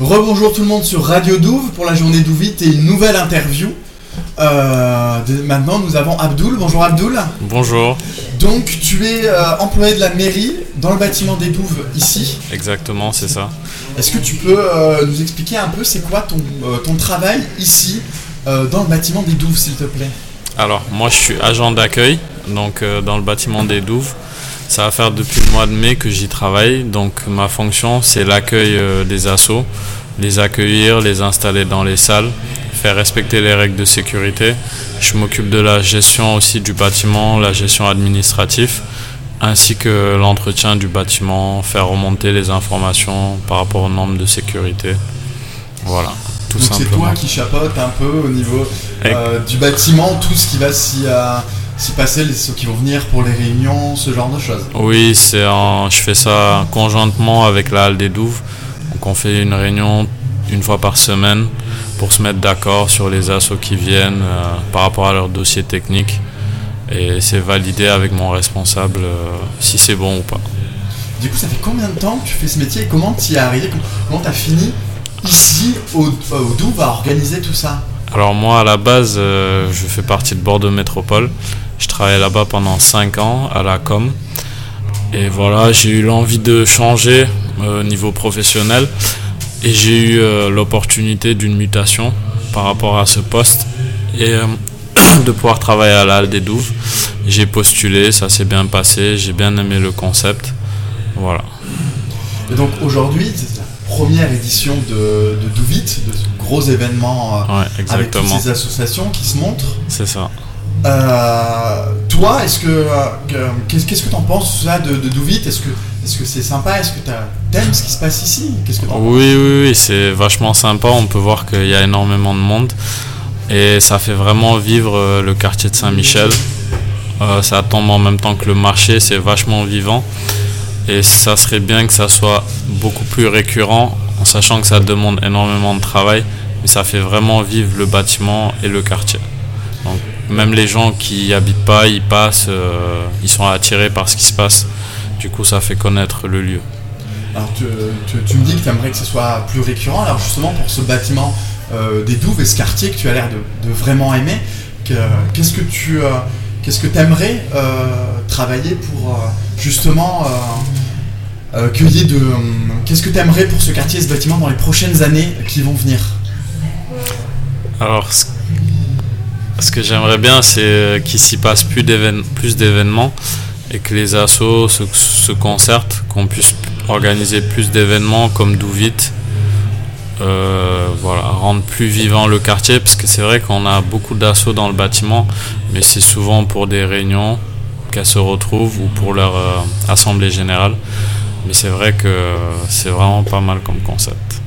Rebonjour tout le monde sur Radio Douve pour la journée Douvite et une nouvelle interview. Euh, de- maintenant, nous avons Abdoul. Bonjour Abdoul. Bonjour, Donc, tu es euh, employé de la mairie dans le bâtiment des Douves ici. exactement, c'est ça. Est-ce que tu peux euh, nous expliquer un peu c'est quoi ton, ton travail ici dans le bâtiment des Douves, s'il te plaît? Alors, moi je suis agent d'accueil, donc dans le bâtiment des Douves. Ça va faire depuis le mois de mai que j'y travaille, donc ma fonction c'est l'accueil euh, des assos, les accueillir, les installer dans les salles, faire respecter les règles de sécurité. Je m'occupe de la gestion aussi du bâtiment, la gestion administrative, ainsi que l'entretien du bâtiment, faire remonter les informations par rapport aux normes de sécurité. Voilà, tout Donc, c'est toi qui chapeaute un peu au niveau euh, du bâtiment, tout ce qui va s'y euh, passer, les, ceux qui vont venir pour les réunions, ce genre de choses. Oui, c'est en- je fais ça conjointement avec la Halle des Douves. Donc on fait une réunion une fois par semaine pour se mettre d'accord sur les assos qui viennent euh, par rapport à leur dossier technique. Et c'est validé avec mon responsable euh, si c'est bon ou pas. Du coup, ça fait combien de temps que tu fais ce métier et comment tu y es arrivé? Comment tu as fini ici au, au Douve à organiser tout ça? Alors moi à la base euh, je fais partie de Bordeaux Métropole. Je travaillais là-bas pendant 5 ans à la com. Et voilà, j'ai eu l'envie de changer euh, au niveau professionnel. Et j'ai eu euh, l'opportunité d'une mutation par rapport à ce poste. Et de pouvoir travailler à la Halle des Douves. J'ai postulé, ça s'est bien passé, j'ai bien aimé le concept. Voilà. Et donc aujourd'hui, première édition de, de Douvite, de ce gros événement euh, Ouais, avec toutes ces associations qui se montrent. C'est ça. Euh, toi, est-ce que euh, que- qu'est-ce que t'en penses ça de, de Douvite Est-ce que est-ce que c'est sympa? Est-ce que t'aimes ce qui se passe ici? Qu'est-ce que Oui, oui, oui, c'est vachement sympa. On peut voir qu'il y a énormément de monde et ça fait vraiment vivre le quartier de Saint-Michel. Euh, ça tombe en même temps que le marché, c'est vachement vivant et ça serait bien que ça soit beaucoup plus récurrent en sachant que ça demande énormément de travail, mais ça fait vraiment vivre le bâtiment et le quartier. Donc, même les gens qui y habitent pas, ils passent, euh, ils sont attirés par ce qui se passe. Du coup, ça fait connaître le lieu. Alors tu, me dis que tu aimerais que ce soit plus récurrent. Alors justement pour ce bâtiment euh, des Douves et ce quartier que tu as l'air de, vraiment aimer, que- qu'est-ce que tu euh, qu'est-ce que aimerais travailler pour euh, justement euh, euh, de qu'est-ce que tu aimerais pour ce quartier ce bâtiment dans les prochaines années qui vont venir? Alors, ce, que j'aimerais bien, c'est euh, qu'il s'y passe plus d'événements et que les assos se, se concertent, qu'on puisse organiser plus d'événements comme Douvite. Euh, voilà, rendre plus vivant le quartier, parce que c'est vrai qu'on a beaucoup d'assos dans le bâtiment, mais c'est souvent pour des réunions qu'elles se retrouvent ou pour leur euh, assemblée générale. Mais c'est vrai que c'est vraiment pas mal comme concept.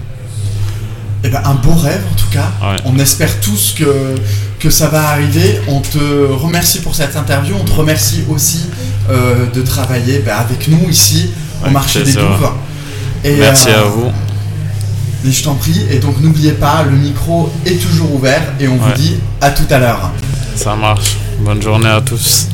Eh ben, un beau rêve en tout cas. Ouais. On espère tous que, que ça va arriver. On te remercie pour cette interview. On te remercie aussi euh, de travailler ben, avec nous ici au marché des. Douves. Et, Merci à vous. Et je t'en prie. Et donc n'oubliez pas, le micro est toujours ouvert et on vous dit à tout à l'heure. Ça marche. Bonne journée à tous.